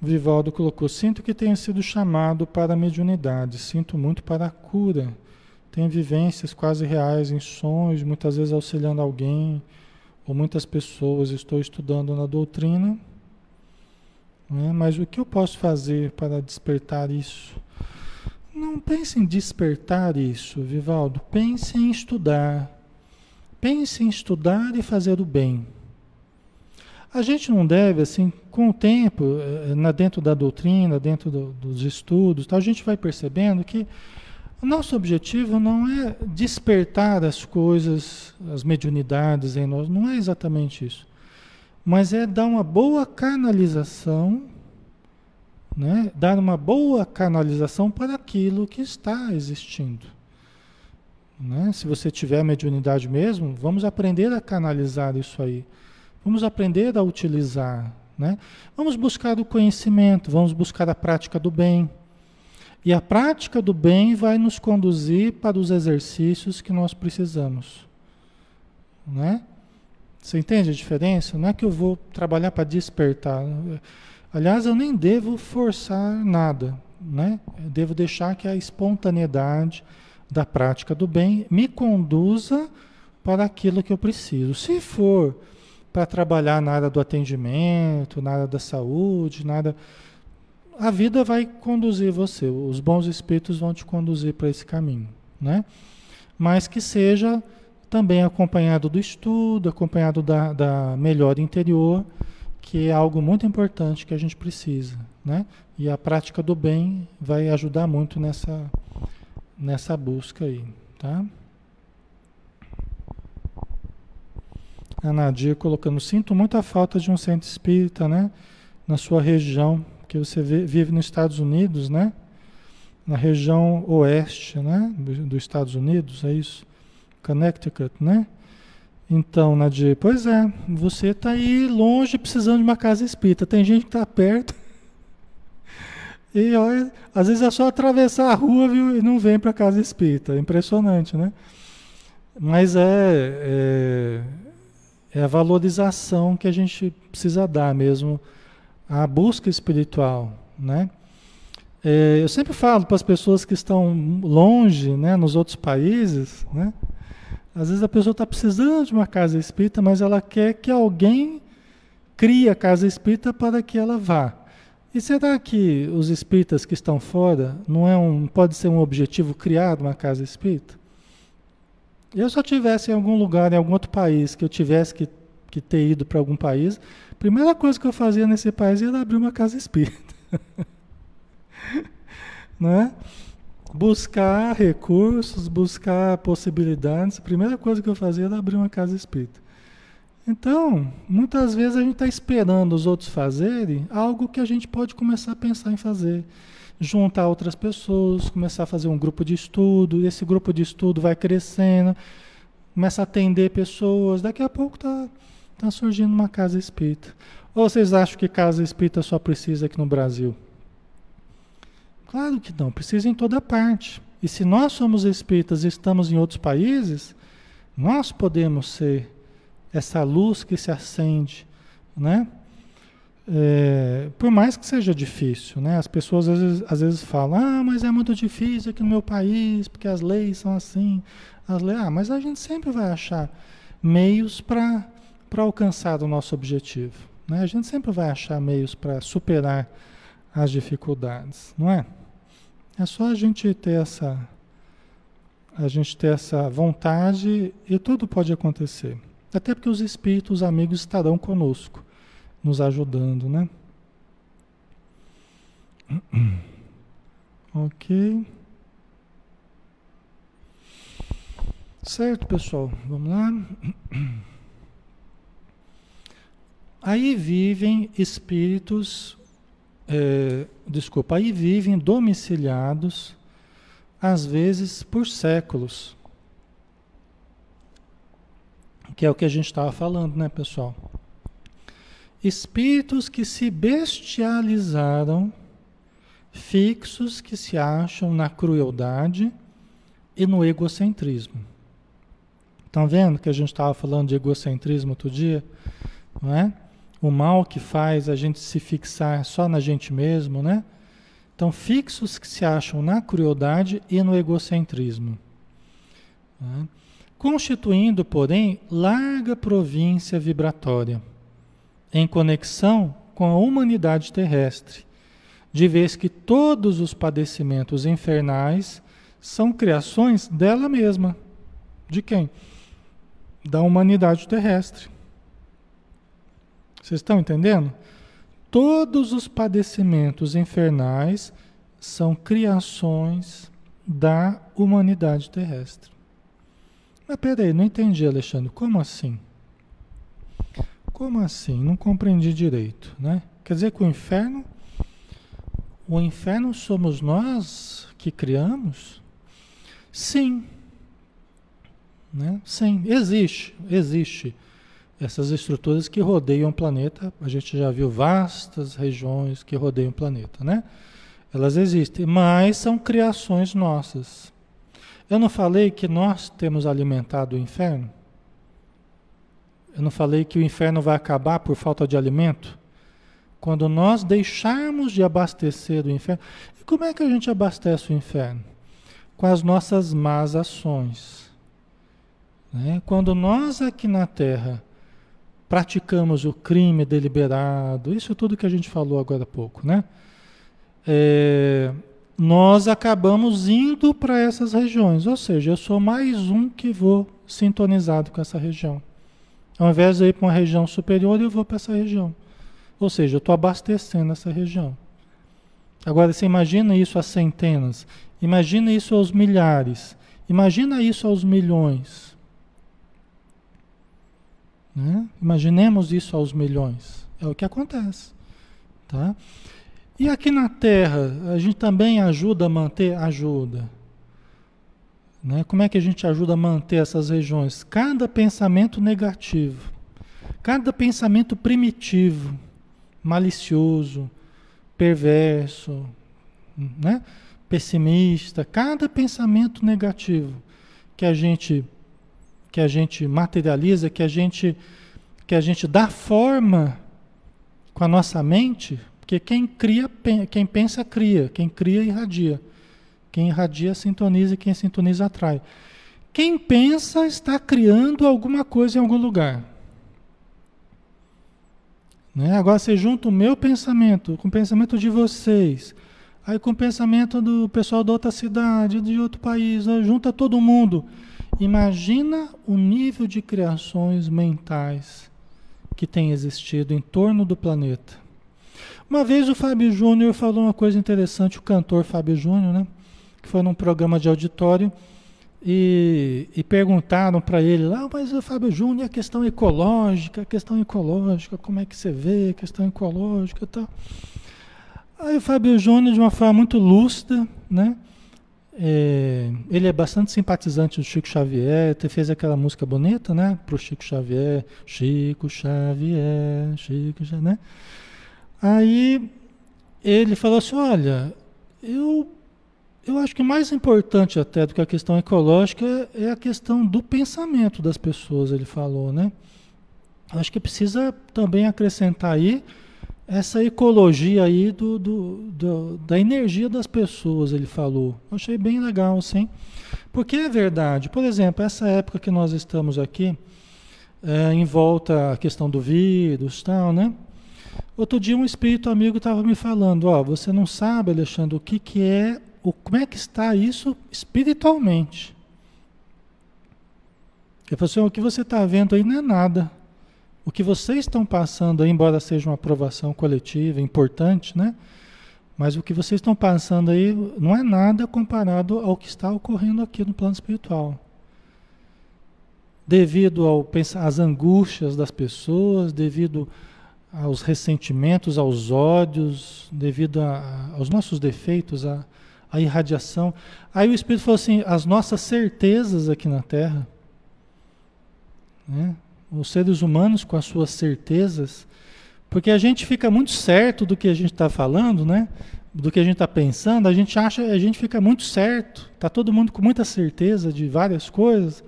Speaker 1: Vivaldo colocou: Sinto que tenha sido chamado para a mediunidade, sinto muito para a cura tem vivências quase reais em sonhos, muitas vezes auxiliando alguém ou muitas pessoas. Estou estudando na doutrina, né? mas o que eu posso fazer para despertar isso? Não pense em despertar isso, Vivaldo. Pense em estudar. Pense em estudar e fazer o bem. A gente não deve, assim, com o tempo, eh, na, dentro da doutrina, dentro do, dos estudos, tá, a gente vai percebendo que o nosso objetivo não é despertar as coisas, as mediunidades em nós, não é exatamente isso. Mas é dar uma boa canalização, né? dar uma boa canalização para aquilo que está existindo. Né? Se você tiver mediunidade mesmo, vamos aprender a canalizar isso aí. Vamos aprender a utilizar. Né? Vamos buscar o conhecimento, vamos buscar a prática do bem. E a prática do bem vai nos conduzir para os exercícios que nós precisamos. Né? Você entende a diferença? Não é que eu vou trabalhar para despertar. Aliás, eu nem devo forçar nada. Né? Devo deixar que a espontaneidade da prática do bem me conduza para aquilo que eu preciso. Se for para trabalhar na área do atendimento, na área da saúde, nada a vida vai conduzir você, os bons espíritos vão te conduzir para esse caminho, né? mas que seja também acompanhado do estudo, acompanhado da, da melhora interior, que é algo muito importante que a gente precisa, né? E a prática do bem vai ajudar muito nessa, nessa busca aí, tá? A Nadia colocando, sinto muita falta de um centro espírita, né? Na sua região, que você vive nos Estados Unidos, né? Na região oeste, né? Dos Estados Unidos, é isso? Connecticut, né? Então, Nadia, pois é, você está aí longe precisando de uma casa espírita. Tem gente que está perto. E olha, às vezes é só atravessar a rua viu, e não vem para casa espírita. É impressionante, né? Mas é, é, é a valorização que a gente precisa dar mesmo à busca espiritual, né? É, eu sempre falo para as pessoas que estão longe, né, nos outros países, né? Às vezes a pessoa está precisando de uma casa espírita, mas ela quer que alguém crie a casa espírita para que ela vá. E será que os espíritas que estão fora não é um, pode ser um objetivo criar uma casa espírita? Eu só tivesse em algum lugar, em algum outro país, que eu tivesse que, que ter ido para algum país, a primeira coisa que eu fazia nesse país era abrir uma casa espírita. não é? buscar recursos, buscar possibilidades. A primeira coisa que eu fazia era abrir uma casa espírita. Então, muitas vezes a gente está esperando os outros fazerem algo que a gente pode começar a pensar em fazer. Juntar outras pessoas, começar a fazer um grupo de estudo, esse grupo de estudo vai crescendo, começa a atender pessoas, daqui a pouco está tá surgindo uma casa espírita. Ou vocês acham que casa espírita só precisa aqui no Brasil? Claro que não, precisa em toda parte. E se nós somos espíritas e estamos em outros países, nós podemos ser essa luz que se acende, né? É, por mais que seja difícil, né? As pessoas às vezes, às vezes, falam, ah, mas é muito difícil aqui no meu país, porque as leis são assim. As leis... Ah, mas a gente sempre vai achar meios para alcançar o nosso objetivo. Né? A gente sempre vai achar meios para superar as dificuldades, não é? É só a gente ter essa a gente ter essa vontade e tudo pode acontecer. Até porque os espíritos os amigos estarão conosco, nos ajudando, né? Ok. Certo, pessoal. Vamos lá. Aí vivem espíritos é, desculpa, aí vivem domiciliados, às vezes por séculos. Que é o que a gente estava falando, né, pessoal? Espíritos que se bestializaram, fixos que se acham na crueldade e no egocentrismo. Estão vendo que a gente estava falando de egocentrismo outro dia? Não é? o mal que faz a gente se fixar só na gente mesmo, né? Então, fixos que se acham na crueldade e no egocentrismo. Né? Constituindo, porém, larga província vibratória, em conexão com a humanidade terrestre, de vez que todos os padecimentos infernais são criações dela mesma. De quem? Da humanidade terrestre. Vocês estão entendendo? Todos os padecimentos infernais são criações da humanidade terrestre. Mas peraí, não entendi, Alexandre. Como assim? Como assim? Não compreendi direito, né? Quer dizer que o inferno, o inferno somos nós que criamos? Sim. Né? Sim, existe, existe essas estruturas que rodeiam o planeta. A gente já viu vastas regiões que rodeiam o planeta, né? Elas existem, mas são criações nossas. Eu não falei que nós temos alimentado o inferno? Eu não falei que o inferno vai acabar por falta de alimento? Quando nós deixarmos de abastecer o inferno. E como é que a gente abastece o inferno? Com as nossas más ações. Né? Quando nós aqui na Terra praticamos o crime deliberado, isso tudo que a gente falou agora há pouco, né? É, nós acabamos indo para essas regiões. Ou seja, eu sou mais um que vou sintonizado com essa região. Ao invés de ir para uma região superior, eu vou para essa região. Ou seja, eu estou abastecendo essa região. Agora, você imagina isso a centenas, imagina isso aos milhares, imagina isso aos milhões. Né? Imaginemos isso aos milhões. É o que acontece. Tá? E aqui na Terra, a gente também ajuda a manter? Ajuda. Né? Como é que a gente ajuda a manter essas regiões? Cada pensamento negativo, cada pensamento primitivo, malicioso, perverso, né? pessimista, cada pensamento negativo que a gente que a gente materializa, que a gente que a gente dá forma com a nossa mente, porque quem cria, quem pensa cria, quem cria irradia. Quem irradia sintoniza e quem sintoniza atrai. Quem pensa está criando alguma coisa em algum lugar. Né? Agora você junta o meu pensamento com o pensamento de vocês, aí com o pensamento do pessoal da outra cidade, de outro país, junta todo mundo. Imagina o nível de criações mentais que tem existido em torno do planeta. Uma vez o Fábio Júnior falou uma coisa interessante, o cantor Fábio Júnior, né? Que foi num programa de auditório e, e perguntaram para ele lá, mas o Fábio Júnior, a questão ecológica, a questão ecológica, como é que você vê a questão ecológica e tal. Aí o Fábio Júnior, de uma forma muito lúcida, né? É, ele é bastante simpatizante do Chico Xavier, fez aquela música bonita, né? Pro Chico Xavier, Chico Xavier, Chico Xavier, né? Aí ele falou assim: olha, eu, eu acho que mais importante até do que a questão ecológica é a questão do pensamento das pessoas, ele falou, né? Acho que precisa também acrescentar aí essa ecologia aí do, do, do, da energia das pessoas, ele falou. Achei bem legal, sim. Porque é verdade. Por exemplo, essa época que nós estamos aqui, é, em volta a questão do vírus tal, né? Outro dia um espírito amigo estava me falando, ó, você não sabe, Alexandre, o que, que é, o, como é que está isso espiritualmente. Ele falou assim, o que você está vendo aí não é nada. O que vocês estão passando aí, embora seja uma aprovação coletiva importante, né? Mas o que vocês estão passando aí não é nada comparado ao que está ocorrendo aqui no plano espiritual. Devido ao, às angústias das pessoas, devido aos ressentimentos, aos ódios, devido a, aos nossos defeitos, à, irradiação. Aí o Espírito falou assim: as nossas certezas aqui na Terra, né? os seres humanos com as suas certezas, porque a gente fica muito certo do que a gente está falando, né? do que a gente está pensando, a gente acha, a gente fica muito certo, está todo mundo com muita certeza de várias coisas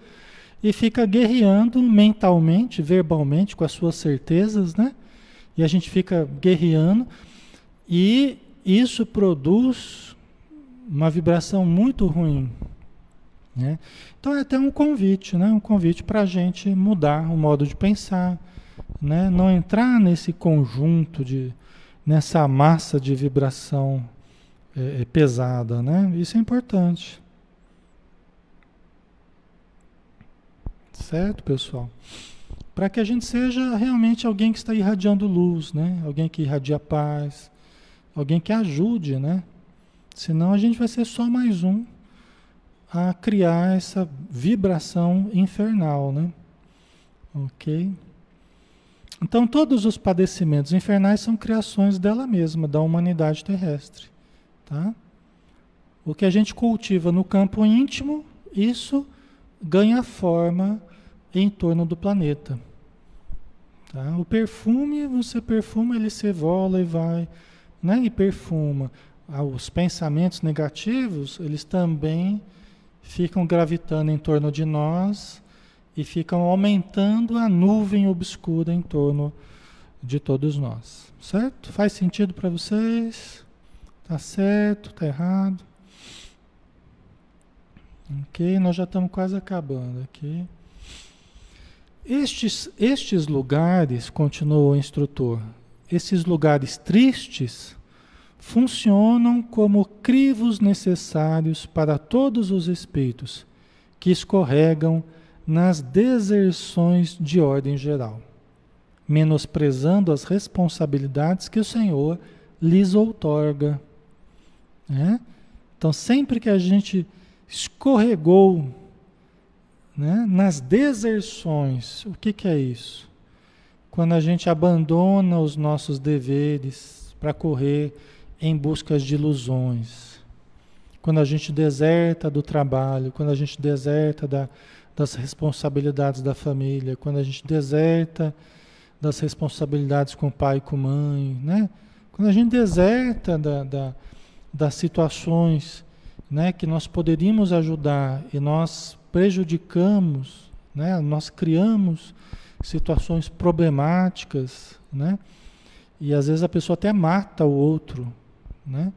Speaker 1: e fica guerreando mentalmente, verbalmente com as suas certezas, né? E a gente fica guerreando e isso produz uma vibração muito ruim. Né? Então é até um convite, né? um convite para a gente mudar o modo de pensar, né? não entrar nesse conjunto, de, nessa massa de vibração é, é pesada. Né? Isso é importante. Certo, pessoal? Para que a gente seja realmente alguém que está irradiando luz, né? Alguém que irradia paz, alguém que ajude, né? Senão a gente vai ser só mais um a criar essa vibração infernal, né? Ok? Então todos os padecimentos infernais são criações dela mesma, da humanidade terrestre, tá? O que a gente cultiva no campo íntimo, isso ganha forma em torno do planeta. Tá? O perfume, você perfuma, ele se evola e vai, né? e perfuma. Ah, os pensamentos negativos, eles também ficam gravitando em torno de nós e ficam aumentando a nuvem obscura em torno de todos nós. Certo? Faz sentido para vocês? Tá certo? Tá errado? Ok, nós já estamos quase acabando aqui. Estes, estes lugares, continuou o instrutor, esses lugares tristes funcionam como crivos necessários para todos os espíritos que escorregam nas deserções de ordem geral, menosprezando as responsabilidades que o Senhor lhes outorga. Né? Então, sempre que a gente escorregou né, nas deserções, o que, que é isso? Quando a gente abandona os nossos deveres para correr em busca de ilusões. Quando a gente deserta do trabalho, quando a gente deserta da, das responsabilidades da família, quando a gente deserta das responsabilidades com o pai e com a mãe, né? Quando a gente deserta da, da, das situações né, que nós poderíamos ajudar e nós prejudicamos, né, nós criamos situações problemáticas, né? E às vezes a pessoa até mata o outro, né?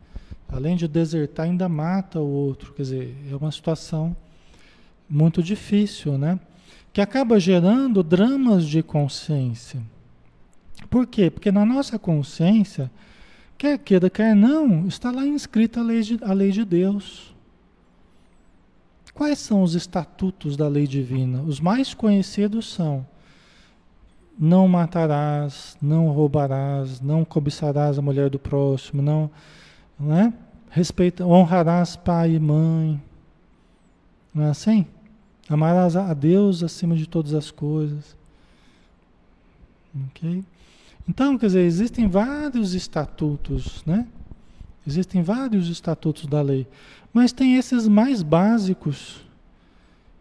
Speaker 1: Além de desertar, ainda mata o outro. Quer dizer, é uma situação muito difícil, né? Que acaba gerando dramas de consciência. Por quê? Porque na nossa consciência, quer queira, quer não, está lá inscrita a lei de, a lei de Deus. Quais são os estatutos da lei divina? Os mais conhecidos são: não matarás, não roubarás, não cobiçarás a mulher do próximo, não né? Respeita, honrarás pai e mãe. Não é assim? Amarás a Deus acima de todas as coisas. Ok? Então, quer dizer, existem vários estatutos, né? Existem vários estatutos da lei. Mas tem esses mais básicos,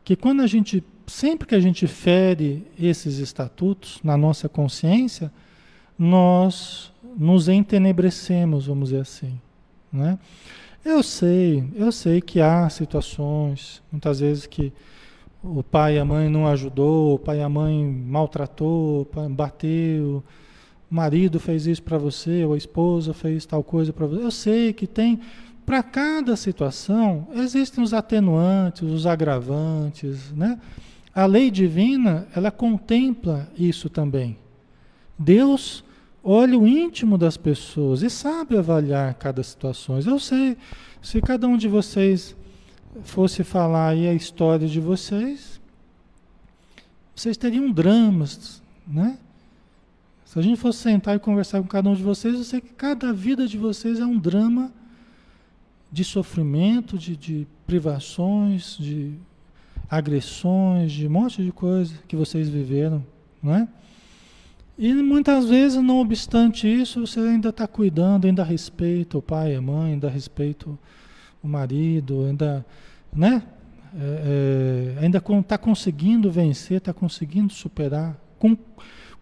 Speaker 1: que quando a gente, sempre que a gente fere esses estatutos na nossa consciência, nós nos entenebrecemos, vamos dizer assim. Né? Eu sei, eu sei que há situações, muitas vezes que o pai e a mãe não ajudou, o pai e a mãe maltratou, bateu, o marido fez isso para você, ou a esposa fez tal coisa para você. Eu sei que tem, para cada situação, existem os atenuantes, os agravantes, né? A lei divina, ela contempla isso também. Deus olha o íntimo das pessoas e sabe avaliar cada situação. Eu sei, se cada um de vocês fosse falar aí a história de vocês, vocês teriam dramas, né? Se a gente fosse sentar e conversar com cada um de vocês, eu sei que cada vida de vocês é um drama de sofrimento, de, de privações, de agressões, de um monte de coisa que vocês viveram, não é? E muitas vezes, não obstante isso, você ainda está cuidando, ainda respeita o pai e a mãe, ainda respeita o marido, ainda, né? É, é, ainda está conseguindo vencer, está conseguindo superar, com,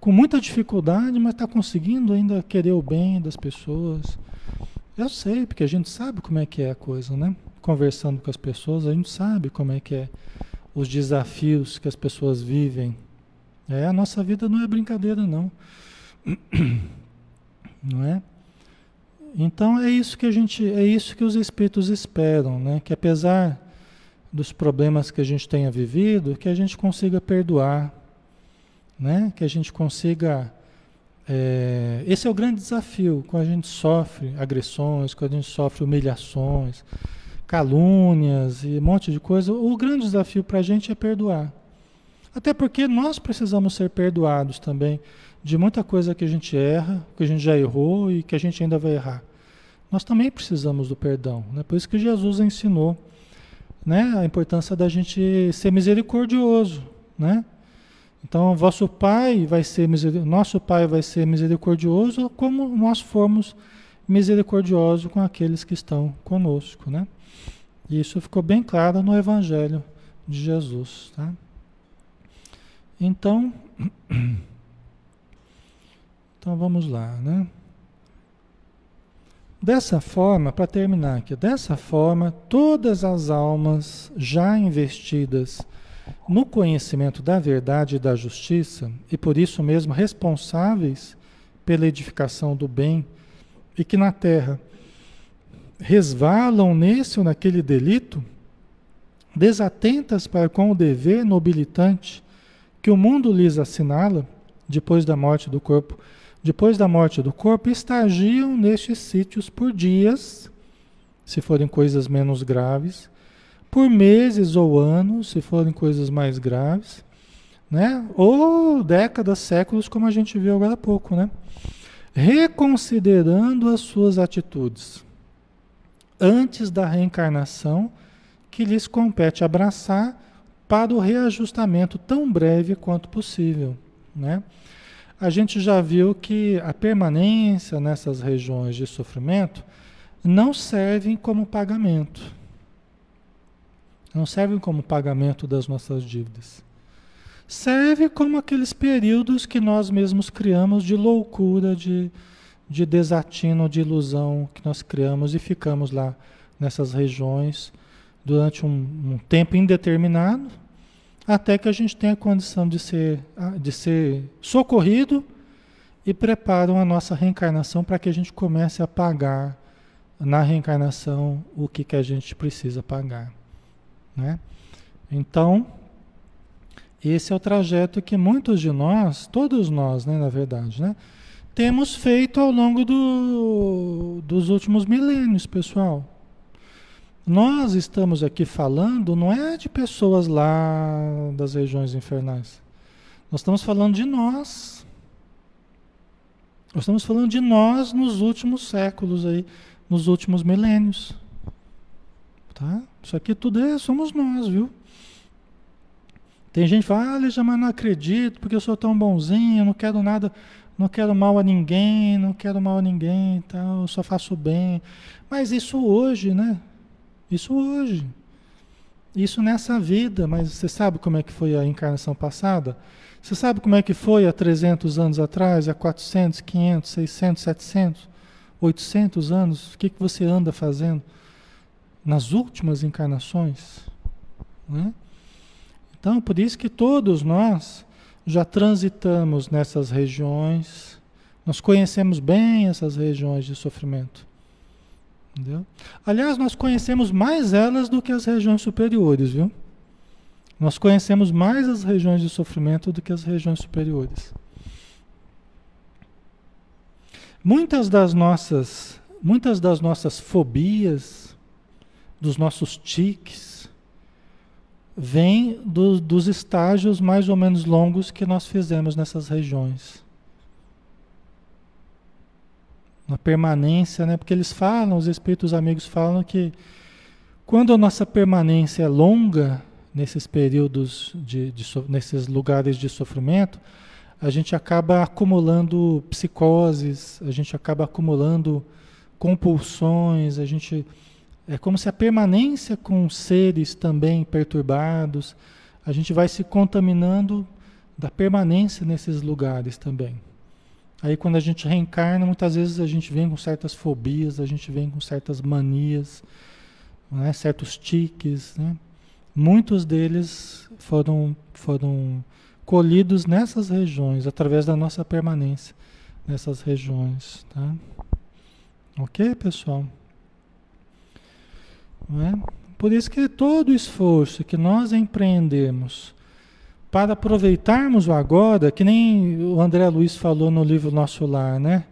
Speaker 1: com muita dificuldade, mas está conseguindo ainda querer o bem das pessoas. Eu sei, porque a gente sabe como é que é a coisa, né? Conversando com as pessoas, a gente sabe como é que é os desafios que as pessoas vivem é, a nossa vida não é brincadeira, não. Não é? Então é isso que a gente, é isso que os espíritos esperam, né? Que apesar dos problemas que a gente tenha vivido, que a gente consiga perdoar, né? Que a gente consiga é, esse é o grande desafio quando a gente sofre agressões, quando a gente sofre humilhações, calúnias e um monte de coisa. O grande desafio para a gente é perdoar. Até porque nós precisamos ser perdoados também de muita coisa que a gente erra, que a gente já errou e que a gente ainda vai errar. Nós também precisamos do perdão. Né? Por isso que Jesus ensinou né, a importância da gente ser misericordioso. Né? Então, vosso Pai vai ser nosso Pai vai ser misericordioso como nós formos misericordiosos com aqueles que estão conosco. Né? E isso ficou bem claro no Evangelho de Jesus. Tá? Então, então vamos lá, né? Dessa forma, para terminar aqui, dessa forma, todas as almas já investidas no conhecimento da verdade e da justiça, e por isso mesmo responsáveis pela edificação do bem, e que na terra resvalam nesse ou naquele delito, desatentas para com o dever nobilitante que o mundo lhes assinala, depois da morte do corpo depois da morte do corpo, estagiam nestes sítios por dias, se forem coisas menos graves, por meses ou anos, se forem coisas mais graves, né? Ou décadas, séculos, como a gente viu agora há pouco, né? Reconsiderando as suas atitudes antes da reencarnação que lhes compete abraçar para o reajustamento tão breve quanto possível, né? A gente já viu que a permanência nessas regiões de sofrimento não servem como pagamento. Não servem como pagamento das nossas dívidas. Serve como aqueles períodos que nós mesmos criamos de loucura, de, de desatino, de ilusão que nós criamos e ficamos lá nessas regiões durante um, um tempo indeterminado, até que a gente tenha condição de ser, de ser socorrido e preparam a nossa reencarnação para que a gente comece a pagar na reencarnação o que, que a gente precisa pagar. Né? Então, esse é o trajeto que muitos de nós, todos nós, né, na verdade, né, temos feito ao longo do, dos últimos milênios, pessoal. Nós estamos aqui falando não é de pessoas lá das regiões infernais. Nós estamos falando de nós. Nós estamos falando de nós nos últimos séculos aí, nos últimos milênios. Tá? Isso aqui tudo é, somos nós, viu? Tem gente que fala, ah, mas não acredito, porque eu sou tão bonzinho, não quero nada, não quero mal a ninguém, não quero mal a ninguém, tal, eu só faço bem. Mas isso hoje, né? Isso hoje. Isso nessa vida, mas você sabe como é que foi a encarnação passada? Você sabe como é que foi há 300 anos atrás, há 400, 500, 600, 700, 800 anos? O que, que você anda fazendo nas últimas encarnações? Né? Então, por isso que todos nós já transitamos nessas regiões, nós conhecemos bem essas regiões de sofrimento. Entendeu? Aliás, nós conhecemos mais elas do que as regiões superiores, viu? Nós conhecemos mais as regiões de sofrimento do que as regiões superiores. Muitas das nossas, muitas das nossas fobias, dos nossos tiques, vêm do, dos estágios mais ou menos longos que nós fizemos nessas regiões na permanência, né? Porque eles falam, os espíritos amigos falam que quando a nossa permanência é longa nesses períodos de, de nesses lugares de sofrimento, a gente acaba acumulando psicoses, a gente acaba acumulando compulsões, a gente é como se a permanência com seres também perturbados, a gente vai se contaminando da permanência nesses lugares também. Aí quando a gente reencarna, muitas vezes a gente vem com certas fobias, a gente vem com certas manias, né? certos tiques. Né? Muitos deles foram, foram colhidos nessas regiões, através da nossa permanência nessas regiões. Tá? Ok, pessoal? É? Por isso que todo o esforço que nós empreendemos para aproveitarmos o agora, que nem o André Luiz falou no livro Nosso Lar, né?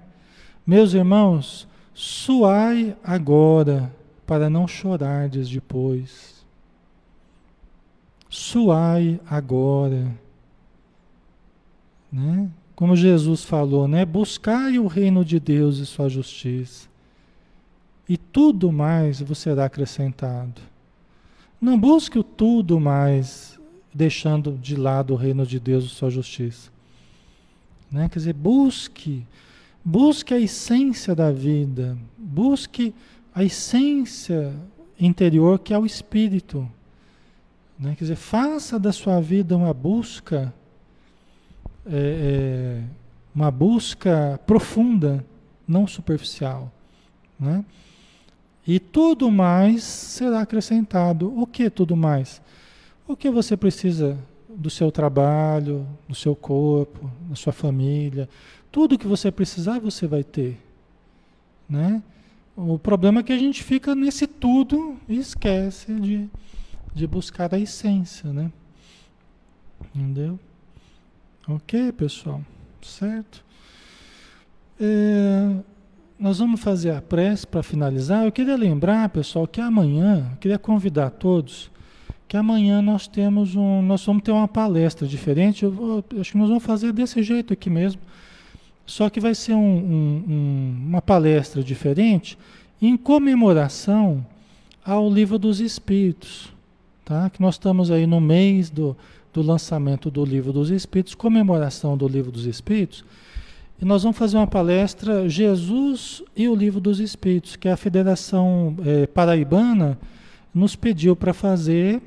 Speaker 1: Meus irmãos, suai agora para não chorardes depois. Suai agora. Né? Como Jesus falou, né? Buscai o reino de Deus e sua justiça. E tudo mais vos será acrescentado. Não busque o tudo mais deixando de lado o reino de Deus e sua justiça. Né? Quer dizer, busque, busque a essência da vida, busque a essência interior que é o espírito. Né? Quer dizer, faça da sua vida uma busca, é, é, uma busca profunda, não superficial. Né? E tudo mais será acrescentado. O que tudo mais? O que você precisa do seu trabalho, do seu corpo, da sua família, tudo que você precisar você vai ter, né? O problema é que a gente fica nesse tudo e esquece de, de buscar a essência, né? Entendeu? Ok, pessoal? Certo? É, nós vamos fazer a prece para finalizar. Eu queria lembrar, pessoal, que amanhã, eu queria convidar todos, que amanhã nós temos um, nós vamos ter uma palestra diferente. Eu, vou, acho que nós vamos fazer desse jeito aqui mesmo. Só que vai ser um, um, uma palestra diferente em comemoração ao Livro dos Espíritos, tá? Que nós estamos aí no mês do, do lançamento do Livro dos Espíritos, comemoração do Livro dos Espíritos. E nós vamos fazer uma palestra Jesus e o Livro dos Espíritos, que a Federação é, Paraibana nos pediu para fazer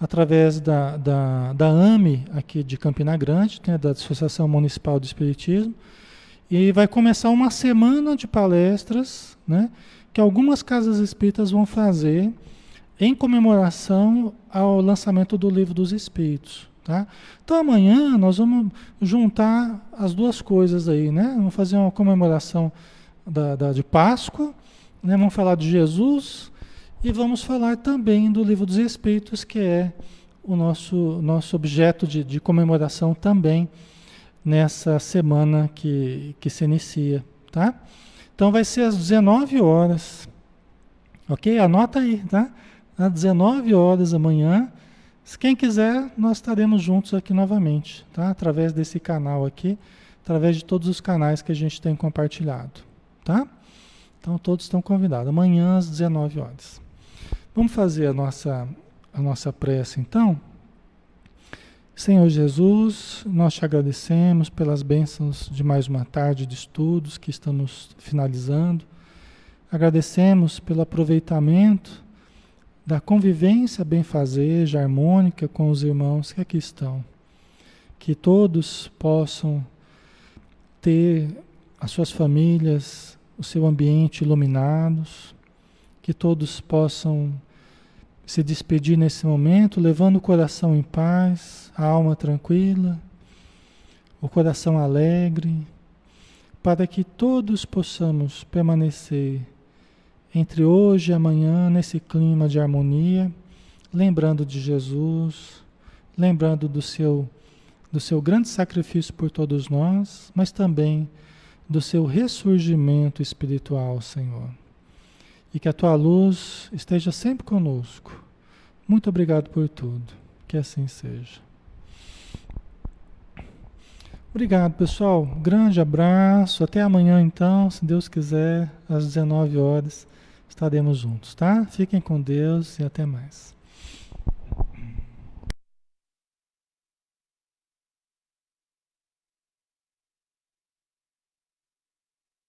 Speaker 1: através da, da, da AME aqui de Campina Grande, né, da Associação Municipal de Espiritismo, e vai começar uma semana de palestras, né, que algumas casas espíritas vão fazer em comemoração ao lançamento do Livro dos Espíritos. Tá? Então amanhã nós vamos juntar as duas coisas aí, né? Vamos fazer uma comemoração da, da, de Páscoa, né? vamos falar de Jesus e vamos falar também do Livro dos Espíritos, que é o nosso, nosso objeto de, de comemoração também nessa semana que, que se inicia. Tá? Então vai ser às 19 horas. Ok? Anota aí, tá? Às 19 horas amanhã se quem quiser, nós estaremos juntos aqui novamente, tá? Através desse canal aqui, através de todos os canais que a gente tem compartilhado, tá? Então todos estão convidados. Amanhã às 19 horas. Vamos fazer a nossa a nossa prece então. Senhor Jesus, nós te agradecemos pelas bênçãos de mais uma tarde de estudos que estamos finalizando. Agradecemos pelo aproveitamento da convivência benfazeja, harmônica com os irmãos que aqui estão. Que todos possam ter as suas famílias, o seu ambiente iluminados, que todos possam se despedir nesse momento, levando o coração em paz, a alma tranquila, o coração alegre, para que todos possamos permanecer entre hoje e amanhã nesse clima de harmonia, lembrando de Jesus, lembrando do seu do seu grande sacrifício por todos nós, mas também do seu ressurgimento espiritual, Senhor. E que a tua luz esteja sempre conosco. Muito obrigado por tudo. Que assim seja. Obrigado, pessoal. Grande abraço. Até amanhã, então, se Deus quiser, às 19 horas estaremos juntos, tá? Fiquem com Deus e até mais.